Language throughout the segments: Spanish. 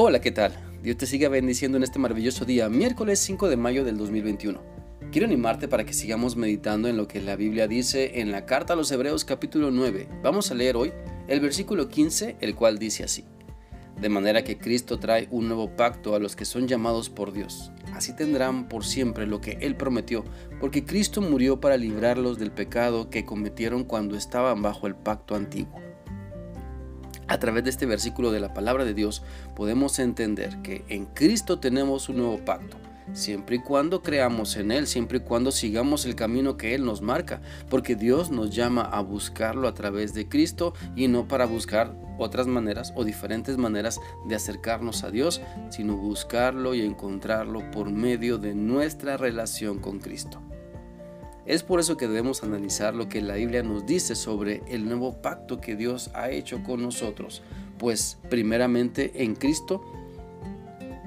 Hola, ¿qué tal? Dios te siga bendiciendo en este maravilloso día, miércoles 5 de mayo del 2021. Quiero animarte para que sigamos meditando en lo que la Biblia dice en la carta a los Hebreos capítulo 9. Vamos a leer hoy el versículo 15, el cual dice así. De manera que Cristo trae un nuevo pacto a los que son llamados por Dios. Así tendrán por siempre lo que Él prometió, porque Cristo murió para librarlos del pecado que cometieron cuando estaban bajo el pacto antiguo. A través de este versículo de la palabra de Dios podemos entender que en Cristo tenemos un nuevo pacto, siempre y cuando creamos en Él, siempre y cuando sigamos el camino que Él nos marca, porque Dios nos llama a buscarlo a través de Cristo y no para buscar otras maneras o diferentes maneras de acercarnos a Dios, sino buscarlo y encontrarlo por medio de nuestra relación con Cristo. Es por eso que debemos analizar lo que la Biblia nos dice sobre el nuevo pacto que Dios ha hecho con nosotros, pues primeramente en Cristo,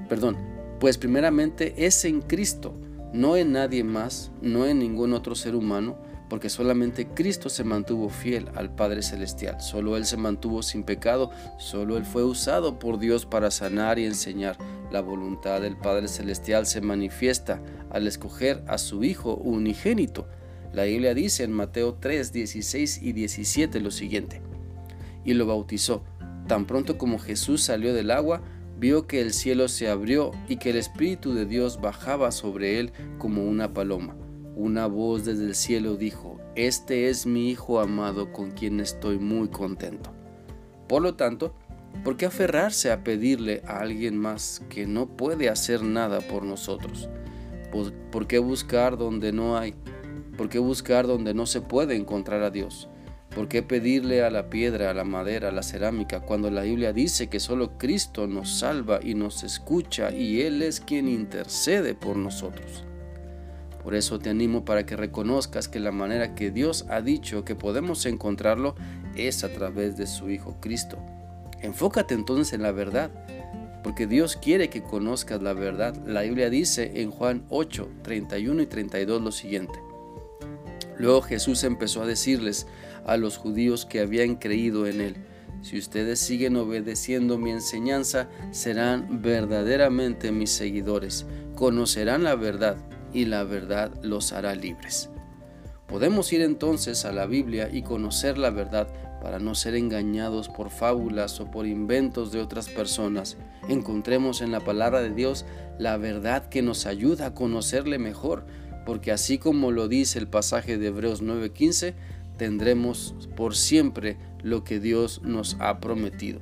perdón, pues primeramente es en Cristo, no en nadie más, no en ningún otro ser humano, porque solamente Cristo se mantuvo fiel al Padre Celestial, solo Él se mantuvo sin pecado, solo Él fue usado por Dios para sanar y enseñar. La voluntad del Padre Celestial se manifiesta al escoger a su Hijo unigénito. La Biblia dice en Mateo 3, 16 y 17 lo siguiente, y lo bautizó. Tan pronto como Jesús salió del agua, vio que el cielo se abrió y que el Espíritu de Dios bajaba sobre él como una paloma. Una voz desde el cielo dijo, Este es mi Hijo amado con quien estoy muy contento. Por lo tanto, ¿por qué aferrarse a pedirle a alguien más que no puede hacer nada por nosotros? ¿Por qué buscar donde no hay? ¿Por qué buscar donde no se puede encontrar a Dios? ¿Por qué pedirle a la piedra, a la madera, a la cerámica, cuando la Biblia dice que solo Cristo nos salva y nos escucha y Él es quien intercede por nosotros? Por eso te animo para que reconozcas que la manera que Dios ha dicho que podemos encontrarlo es a través de su Hijo Cristo. Enfócate entonces en la verdad, porque Dios quiere que conozcas la verdad. La Biblia dice en Juan 8, 31 y 32 lo siguiente. Luego Jesús empezó a decirles a los judíos que habían creído en él, si ustedes siguen obedeciendo mi enseñanza, serán verdaderamente mis seguidores, conocerán la verdad y la verdad los hará libres. Podemos ir entonces a la Biblia y conocer la verdad para no ser engañados por fábulas o por inventos de otras personas. Encontremos en la palabra de Dios la verdad que nos ayuda a conocerle mejor, porque así como lo dice el pasaje de Hebreos 9:15, tendremos por siempre lo que Dios nos ha prometido.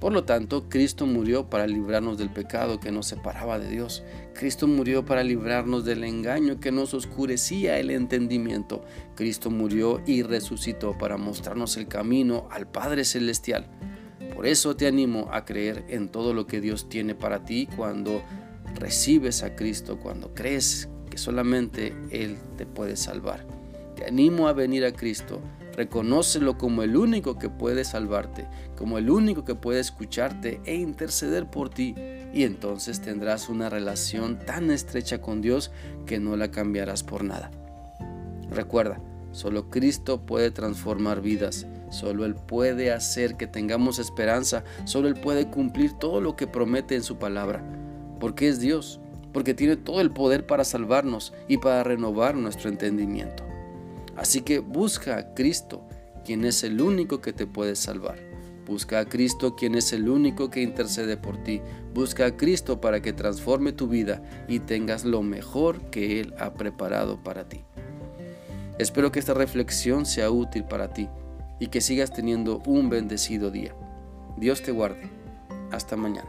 Por lo tanto, Cristo murió para librarnos del pecado que nos separaba de Dios. Cristo murió para librarnos del engaño que nos oscurecía el entendimiento. Cristo murió y resucitó para mostrarnos el camino al Padre Celestial. Por eso te animo a creer en todo lo que Dios tiene para ti cuando recibes a Cristo, cuando crees que solamente Él te puede salvar. Te animo a venir a Cristo. Reconócelo como el único que puede salvarte, como el único que puede escucharte e interceder por ti. Y entonces tendrás una relación tan estrecha con Dios que no la cambiarás por nada. Recuerda, solo Cristo puede transformar vidas. Solo Él puede hacer que tengamos esperanza. Solo Él puede cumplir todo lo que promete en su palabra. Porque es Dios porque tiene todo el poder para salvarnos y para renovar nuestro entendimiento. Así que busca a Cristo, quien es el único que te puede salvar. Busca a Cristo, quien es el único que intercede por ti. Busca a Cristo para que transforme tu vida y tengas lo mejor que Él ha preparado para ti. Espero que esta reflexión sea útil para ti y que sigas teniendo un bendecido día. Dios te guarde. Hasta mañana.